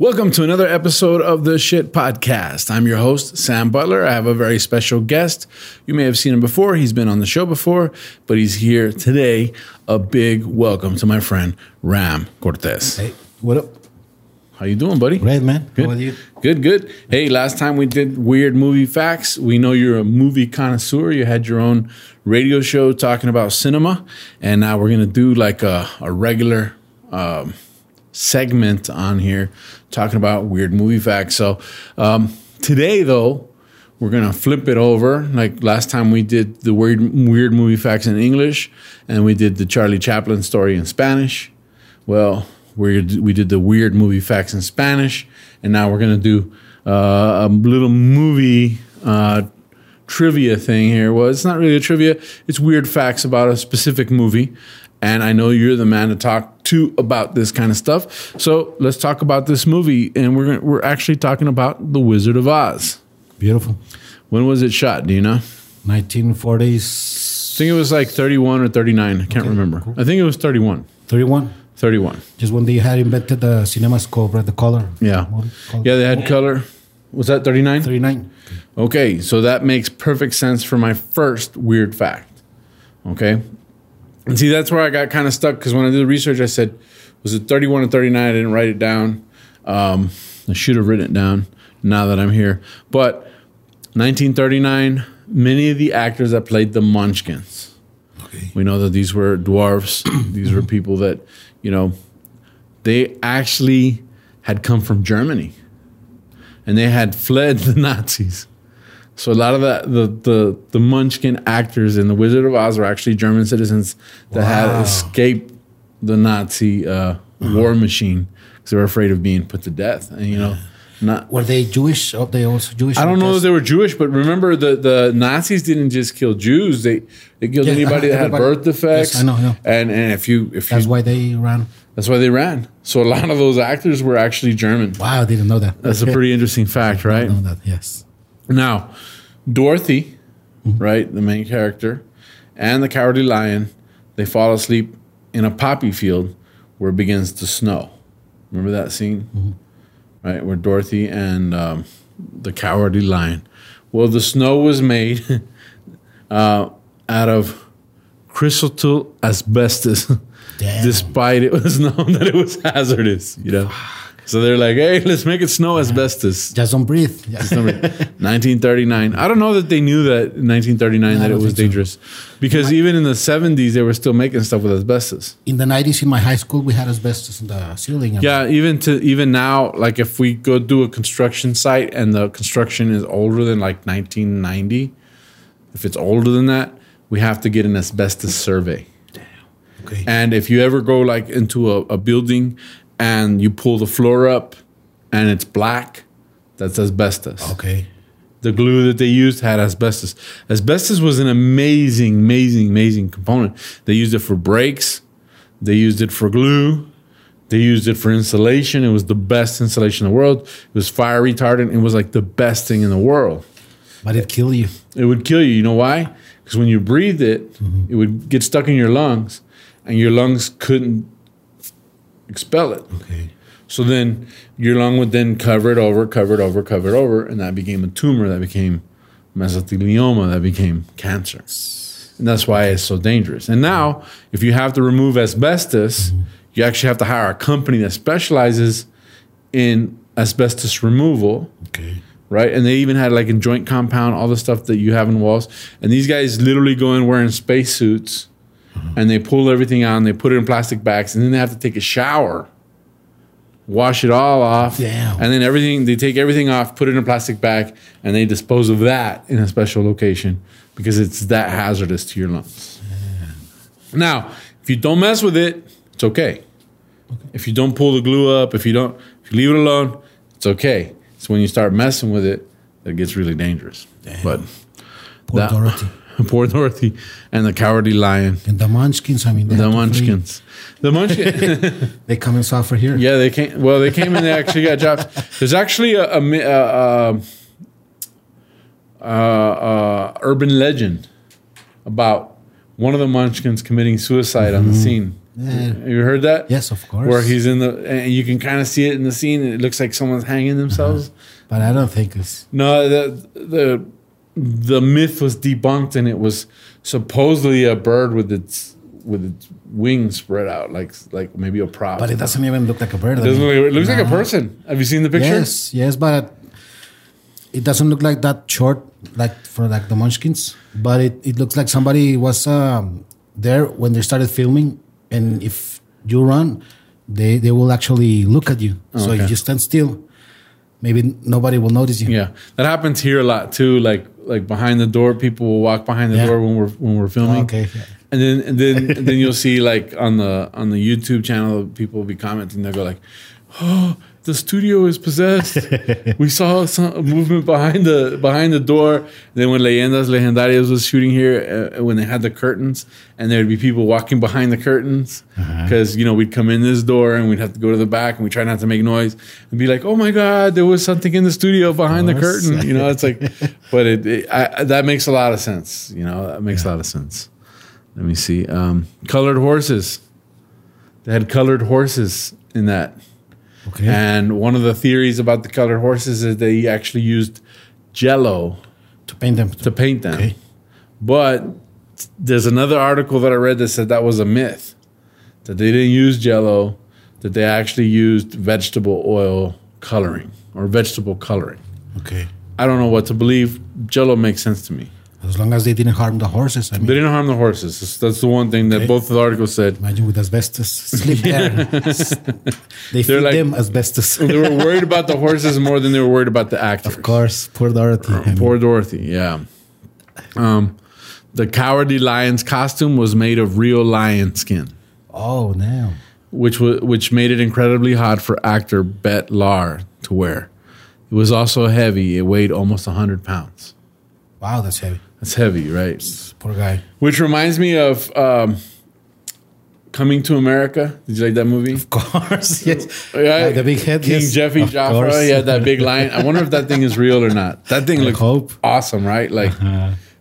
Welcome to another episode of the Shit Podcast. I'm your host, Sam Butler. I have a very special guest. You may have seen him before. He's been on the show before, but he's here today. A big welcome to my friend Ram Cortez. Hey, what up? How you doing, buddy? Great, man. Good. How are you? Good, good. Hey, last time we did weird movie facts. We know you're a movie connoisseur. You had your own radio show talking about cinema, and now we're gonna do like a, a regular um, segment on here talking about weird movie facts. So um, today, though, we're gonna flip it over. Like last time, we did the weird weird movie facts in English, and we did the Charlie Chaplin story in Spanish. Well, we we did the weird movie facts in Spanish, and now we're gonna do uh, a little movie uh, trivia thing here. Well, it's not really a trivia; it's weird facts about a specific movie. And I know you're the man to talk to about this kind of stuff. So let's talk about this movie, and we're gonna, we're actually talking about The Wizard of Oz. Beautiful. When was it shot? Do you know? 1940s. I think it was like 31 or 39. I can't remember. I think it was 31. 31. 31. Just when they had invented the CinemaScope, right? The color. Yeah. Color? Yeah, they had color. Was that 39? 39. Okay, so that makes perfect sense for my first weird fact. Okay. And see, that's where I got kind of stuck because when I did the research, I said, was it 31 or 39? I didn't write it down. Um, I should have written it down now that I'm here. But 1939, many of the actors that played the Munchkins. Okay. We know that these were dwarfs. these were people that, you know, they actually had come from Germany and they had fled the Nazis. So a lot of the, the the the Munchkin actors in the Wizard of Oz were actually German citizens that had escaped the Nazi uh, war machine because they were afraid of being put to death. And you know, not Were they Jewish? Oh, they also Jewish? I don't know if they were Jewish, but remember the, the Nazis didn't just kill Jews; they they killed Yeah, anybody uh-huh, that had birth defects. Yes, I know, know. And and if you if you That's why they ran. that's why they ran. So a lot of those actors were actually German. Wow, I didn't know that. That's a pretty interesting fact, I right? know that, yes. Now, Dorothy, right, the main character, and the Cowardly Lion, they fall asleep in a poppy field where it begins to snow. Remember that scene, right, where Dorothy and um, the Cowardly Lion. Well, the snow was made uh, out of crystal asbestos, despite it was known that it was hazardous. You know, so they're like, "Hey, let's make it snow asbestos." Just don't breathe. Yeah. number 1939. I don't know that they knew that in 1939 that it was think so. dangerous because even in the 70s they were still making stuff with asbestos. In the 90s, in my high school, we had asbestos in the ceiling. Yeah, even to even now, like if we go do a construction site and the construction is older than like 1990, if it's older than that, we have to get an asbestos survey. Okay. And if you ever go like into a, a building and you pull the floor up and it's black, that's asbestos. okay. the glue that they used had asbestos. Asbestos was an amazing, amazing, amazing component. They used it for brakes, they used it for glue, they used it for insulation. It was the best insulation in the world. It was fire retardant. It was like the best thing in the world. But it killed you. It would kill you. You know why? Because when you breathed it, mm-hmm. it would get stuck in your lungs, and your lungs couldn't expel it. Okay. So then your lung would then cover it over, cover it over, cover it over, and that became a tumor, that became mesothelioma, that became cancer. And that's why it's so dangerous. And now, if you have to remove asbestos, mm-hmm. you actually have to hire a company that specializes in asbestos removal, Okay. right? And they even had like a joint compound, all the stuff that you have in walls. And these guys literally go in wearing spacesuits and they pull everything out and they put it in plastic bags and then they have to take a shower wash it all off. Damn. And then everything, they take everything off, put it in a plastic bag, and they dispose of that in a special location because it's that hazardous to your lungs. Now, if you don't mess with it, it's okay. If you don't pull the glue up, if you don't, if you leave it alone, it's okay. It's when you start messing with it that it gets really dangerous. But Poor that- Dorothy. Poor Dorothy and the Cowardly Lion. And the Munchkins, I mean, The. Munchkins. The Munchkins. They come and suffer here. yeah, they came. Well, they came and they actually got jobs. There's actually a, a, a, a, urban legend about one of the Munchkins committing suicide on the mm-hmm. scene. Yeah. Have you heard that? Yes, of course. Where he's in the, and you can kind of see it in the scene. It looks like someone's hanging themselves. But I don't think it's. No, the the the myth was debunked, and it was supposedly a bird with its with its wings spread out, like like maybe a prop. But it doesn't even look like a bird. It doesn't look- it looks like a person. Have you seen the picture? Yes, yes, but it doesn't look like that short, like for like the Munchkins. But it, it looks like somebody was um, there when they started filming, and if you run, they they will actually look at you. So Okay. if you stand still, maybe nobody will notice you. Yeah, that happens here a lot too. Like like behind the door, people will walk behind the Yeah. door when we're when we're filming. Oh, okay. yeah. And then and then and then you'll see like on the on the YouTube channel, people will be commenting. They'll go like, "Oh, the studio is possessed. we saw some movement behind the behind the door." then when Leyendas Legendarias was shooting here, uh, when they had the curtains, and there'd be people walking behind the curtains because you know we'd come in this door and we'd have to go to the back and we try not to make noise and be like, "Oh my God, there was something in the studio behind the curtain." You know, it's like, but it, it I, that makes a lot of sense. You know, that makes a lot of sense. Let me see. Um, colored horses. They had colored horses in that. Okay. And one of the theories about the colored horses is they actually used jello to paint them. to paint them. Okay. But there's another article that I read that said that was a myth, that they didn't use jello, that they actually used vegetable oil coloring or vegetable coloring. Okay. I don't know what to believe. Jello makes sense to me. As long as they didn't harm the horses. I mean, They didn't harm the horses. That's- That's the one thing that Okay. both the articles said. imagine with asbestos. Sleep there. they feed like- them asbestos. they were worried about the horses more than they were worried about the actors. of course. Poor Dorothy. I mean, Poor Dorothy, yeah. Um, the cowardly lion's costume was made of real lion skin, oh, now. which was which made it incredibly hot for actor Bert Lahr to wear. It was also heavy. It weighed almost hundred pounds. Wow, that's heavy. That's heavy, right? Poor guy. Which reminds me of um, Coming to America. Did you like that movie? Of course, yes. Yeah, Like the big head. King yes. Jaffe Of course. He had that big line. I wonder if that thing is real or not. That thing I looks hope. awesome, right? Like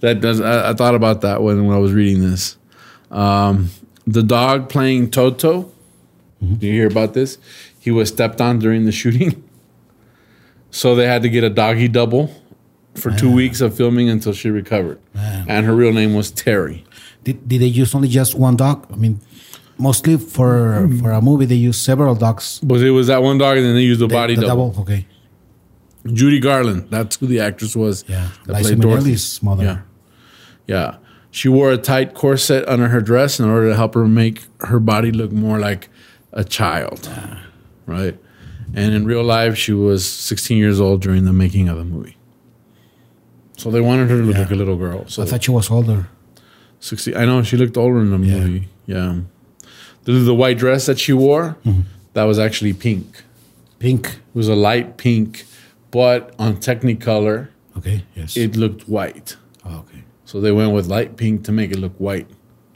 that does. I, I thought about that when when I was reading this. Um, the dog playing Toto. Do you hear about this? He was stepped on during the shooting, so they had to get a doggy double for two weeks of filming until she recovered. And her real name was Terry. Did, did they use only just one dog? I mean, mostly for for a movie, they use several dogs. But it was that one dog, and then they used the body the double. Okay. Judy Garland. That's who the actress was. Yeah. that Liza played Dorothy. Minnelli's mother. Yeah. Yeah. She wore a tight corset under her dress in order to help her make her body look more like a child. Right. And in real life, she was 16 years old during the making of the movie. So they wanted her to look Yeah. like a little girl. So I thought she was older. 60, I know she looked older in the Yeah. movie. Yeah. The, the white dress that she wore, Mm-hmm. that was actually pink. Pink. It was a light pink, but on Technicolor, Okay. Yes. it looked white. oh, okay. So they went with light pink to make it look white.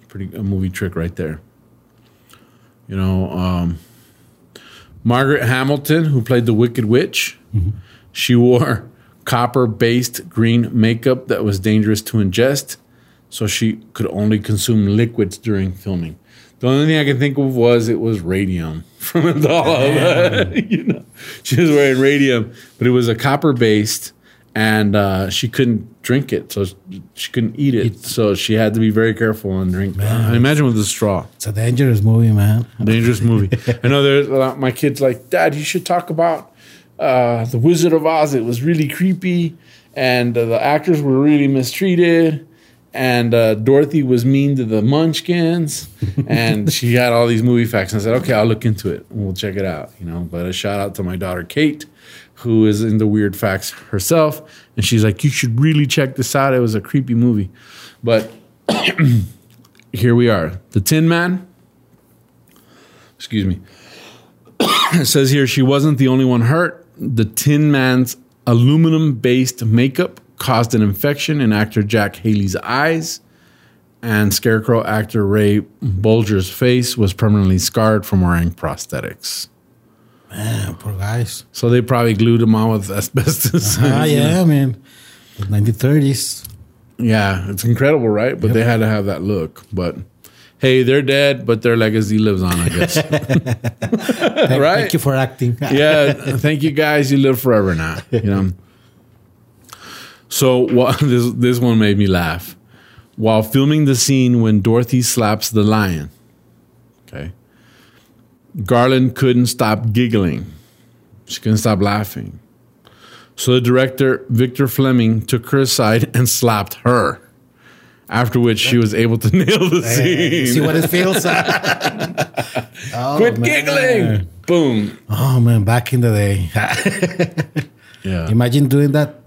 Pretty a movie trick right there. You know, um, Margaret Hamilton, who played the Wicked Witch, she wore copper-based green makeup that was dangerous to ingest, so she could only consume liquids during filming. The only thing I can think of was it was radium from a doll. you know, she was wearing radium, but it was a copper-based, and uh, she couldn't drink it, so she couldn't eat it. So she had to be very careful and drink. I imagine with a straw. It's a dangerous movie, man. Dangerous movie. I know there's a lot, my kids like, Dad, you should talk about uh, the Wizard of Oz. It was really creepy, and uh, the actors were really mistreated, and uh, Dorothy was mean to the Munchkins, and she had all these movie facts. And I said, okay, I'll look into it. We'll check it out. You know, but a shout out to my daughter Kate, who is into weird facts herself, and she's like, you should really check this out. It was a creepy movie, but here we are, the Tin Man excuse me. it says here she wasn't the only one hurt. The Tin Man's aluminum based makeup caused an infection in actor Jack Haley's eyes, and Scarecrow actor Ray Bolger's face was permanently scarred from wearing prosthetics. Man, poor guys. So they probably glued him on with asbestos. Ah, yeah, man. The 1930s. Yeah, it's incredible, right? But they had to have that look. But hey, they're dead, but their legacy lives on, I guess. Thank, Right. thank you for acting. yeah, thank you guys. You live forever now. You know. So what, this this one made me laugh. While filming the scene when Dorothy slaps the lion, okay, Garland couldn't stop giggling. She couldn't stop laughing. So the director Victor Fleming took her aside and slapped her. After which she was able to nail the scene. See what it feels? oh, Quit man. giggling! Boom. Oh, man, back in the day. Yeah. Imagine doing that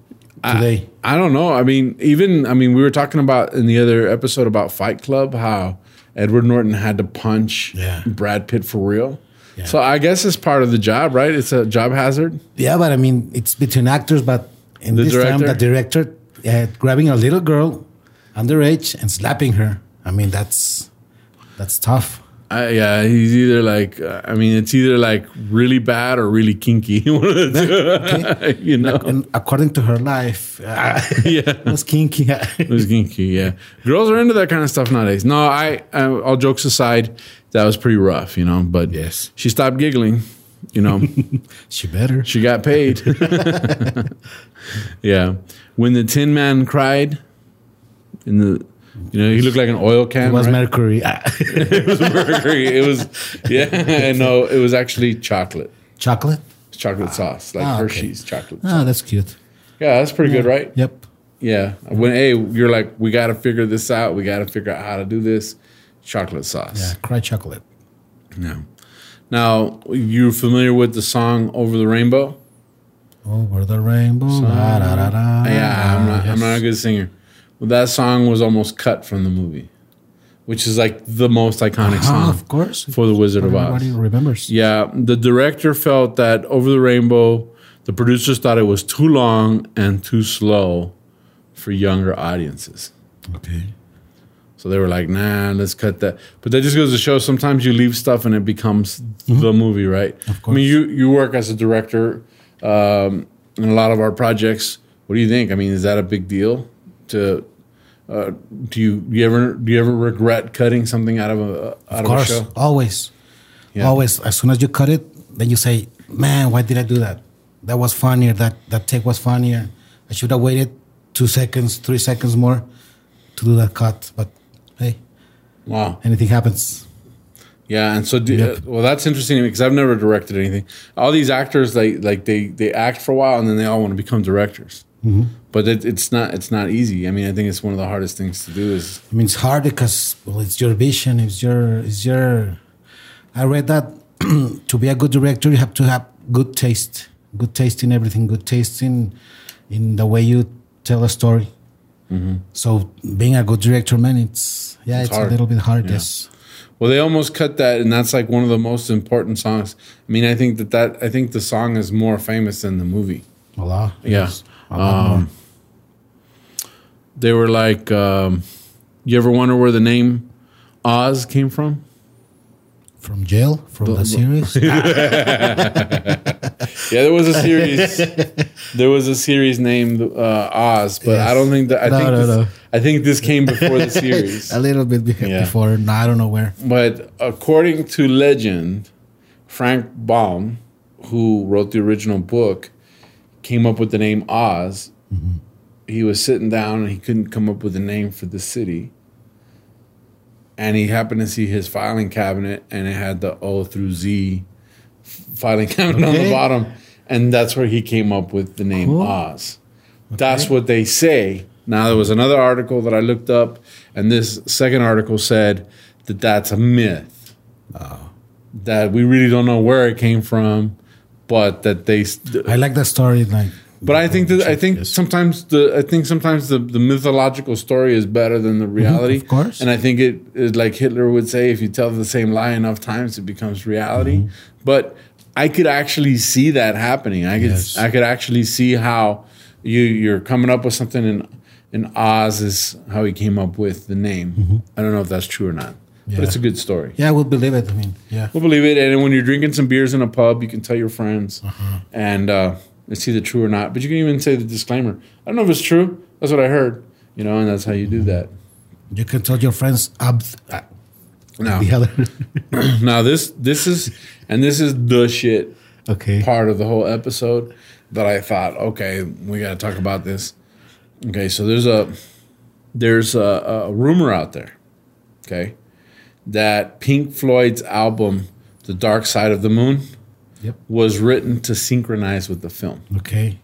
today. I don't know. I mean, even I mean, we were talking about in the other episode about Fight Club how Edward Norton had to punch Yeah. Brad Pitt for real. So I guess it's part of the job, right? It's a job hazard. Yeah, but I mean, it's between actors, but in The this time, director? the director uh, grabbing a little girl underage and slapping her. I mean, that's that's tough. I, yeah, he's either like, uh, I mean, it's either like really bad or really kinky. One of the two, you know, And according to her life, uh, yeah, it was kinky. it was kinky. Yeah, girls are into that kind of stuff nowadays. No, I, I all jokes aside, that was pretty rough, you know. But Yes. she stopped giggling. You know. she better. She got paid. yeah. When the Tin Man cried, in the, you know, he looked like an oil can. It was right? Mercury. it was mercury. It was, yeah. No, it was actually chocolate. Chocolate. It's chocolate sauce, like Ah, okay. Hershey's chocolate. Oh, sauce. that's cute. Yeah, that's pretty good, right? Yep. Yeah. When hey, you're like, we got to figure this out. We got to figure out how to do this. Chocolate sauce. Yeah, cry chocolate. No. Now, you're familiar with the song "Over the Rainbow"? Over the rainbow. la, da, da, da, Yeah, I'm not. I'm not a good singer. That song was almost cut from the movie, which is like the most iconic Ah, song of course. for the Wizard of Oz. Everybody remembers. Yeah, the director felt that "Over the Rainbow," the producers thought it was too long and too slow for younger audiences. Okay. So they were like, "Nah, let's cut that." But that just goes to show sometimes you leave stuff and it becomes the movie, right? Of course. I mean, you you work as a director um, in a lot of our projects. What do you think? I mean, is that a big deal? To uh, do you you ever do you ever regret cutting something out of a out Of of, course. a show? Always. Yeah. Always. As soon as you cut it, then you say, Man, why did I do that? That was funnier. That that take was funnier. I should have waited two seconds, three seconds more to do that cut. But hey, Wow. anything happens. Yeah, and so do, uh, well, that's interesting because I've never directed anything. All these actors, like like they they act for a while and then they all want to become directors. Mm-hmm. But it, it's not it's not easy. I mean, I think it's one of the hardest things to do. Is I mean, it's hard because well, it's your vision. It's your. It's your. I read that to be a good director, you have to have good taste. Good taste in everything. Good taste in, in the way you tell a story. Mm-hmm. So being a good director, man, it's yeah, It's it's, a little bit hard. Yeah. Yes. well, they almost cut that, and that's like one of the most important songs. I mean, I think that that I think the song is more famous than the movie. A lot. Yeah. yes. A lot more. Um, they were like, um, you ever wonder where the name Oz came from? From jail, from the, series. Yeah, there was a series. there was a series named uh, Oz, but I don't think that. I No, think no, this, no. I think this came before the series. a little bit be- Yeah. before. No, I don't know where. But according to legend, Frank Baum, who wrote the original book, came up with the name Oz. Mm-hmm. He was sitting down and he couldn't come up with a name for the city. And he happened to see his filing cabinet and it had the O through Z filing cabinet on the bottom. And that's where he came up with the name Cool. Oz. That's what they say. Now, there was another article that I looked up, and this second article said that that's a myth. Oh. That we really don't know where it came from, but that they. I like that story. Like, But I think that I think Yes. sometimes the I think sometimes the, the mythological story is better than the reality. of course. And I think it is like Hitler would say, if you tell the same lie enough times, it becomes reality. Mm-hmm. But I could actually see that happening. I could Yes. I could actually see how you you're coming up with something and and Oz is how he came up with the name. I don't know if that's true or not, Yeah. but it's a good story. Yeah, we'll believe it. I mean, yeah. We'll believe it. And when you're drinking some beers in a pub, you can tell your friends, Uh-huh. and uh, it's either true or not. But you can even say the disclaimer. I don't know if it's true. That's what I heard. You know, and that's how you do that. You can tell your friends ab- uh, Now, the other. now this this is and this is the shit okay. part of the whole episode that I thought, okay, we got to talk about this. Okay, so there's a there's a, a rumor out there, okay, that Pink Floyd's album, The Dark Side of the Moon, Yep. was written to synchronize with the film. Okay.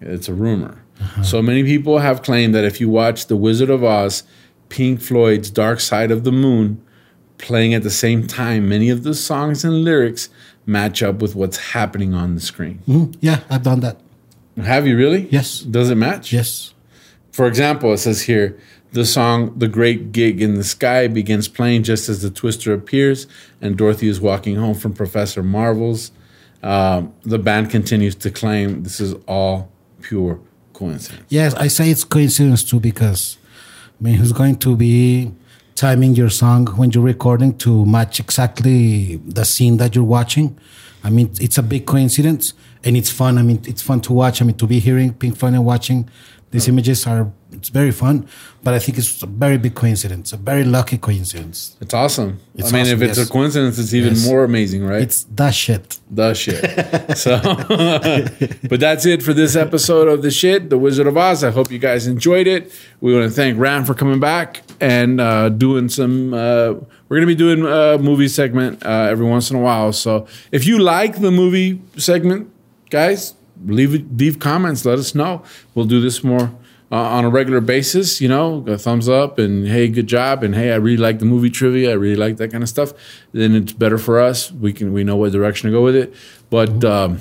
It's a rumor. So many people have claimed that if you watch The Wizard of Oz, Pink Floyd's Dark Side of the Moon playing at the same time, many of the songs and lyrics match up with what's happening on the screen. Mhm. Yeah, I've done that. Have you really? Yes. Does it match? Yes. For example, it says here the song The Great Gig in the Sky begins playing just as the twister appears and Dorothy is walking home from Professor Marvel's. Um, the band continues to claim this is all pure coincidence. Yes, I say it's coincidence too because, I mean, who's going to be timing your song when you're recording to match exactly the scene that you're watching? I mean, it's a big coincidence and it's fun. I mean, it's fun to watch. I mean, to be hearing Pink Floyd and watching these images are it's very fun. But I think it's a very big coincidence, a very lucky coincidence. It's awesome. It's I mean, awesome, if it's yes. a coincidence, it's even Yes. more amazing, right? It's that shit. the shit. so, but that's it for this episode of the shit, The Wizard of Oz. I hope you guys enjoyed it. We want to thank Ran for coming back and uh, doing some. Uh, we're gonna be doing a movie segment uh, every once in a while. So, if you like the movie segment, guys, leave it- leave comments. Let us know. We'll do this more. Uh, on a regular basis, you know, a thumbs up and hey, good job, and hey, I really like the movie trivia. I really like that kind of stuff. Then it's better for us. We can we know what direction to go with it. But um,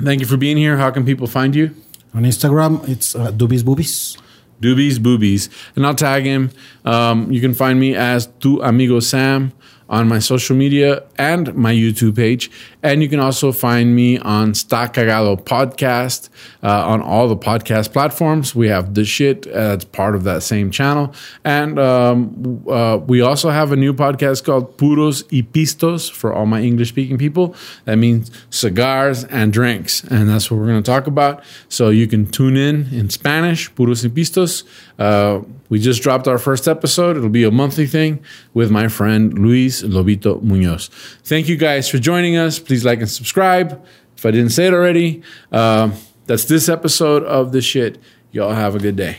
thank you for being here. How can people find you? On Instagram, it's uh, Doobies Boobies. Doobies Boobies, and I'll tag him. Um, you can find me as Tu Amigo Sam on my social media and my YouTube page. And you can also find me on Cagado Podcast uh, on all the podcast platforms. We have the shit as part of that same channel. And um, uh, we also have a new podcast called Puros y Pistos for all my English speaking people. That means cigars and drinks. And that's what we're going to talk about. So you can tune in in Spanish, Puros y Pistos. Uh, we just dropped our first episode. It'll be a monthly thing with my friend Luis Lobito Munoz. Thank you guys for joining us. Please like and subscribe. If I didn't say it already, uh, that's this episode of The Shit. Y'all have a good day.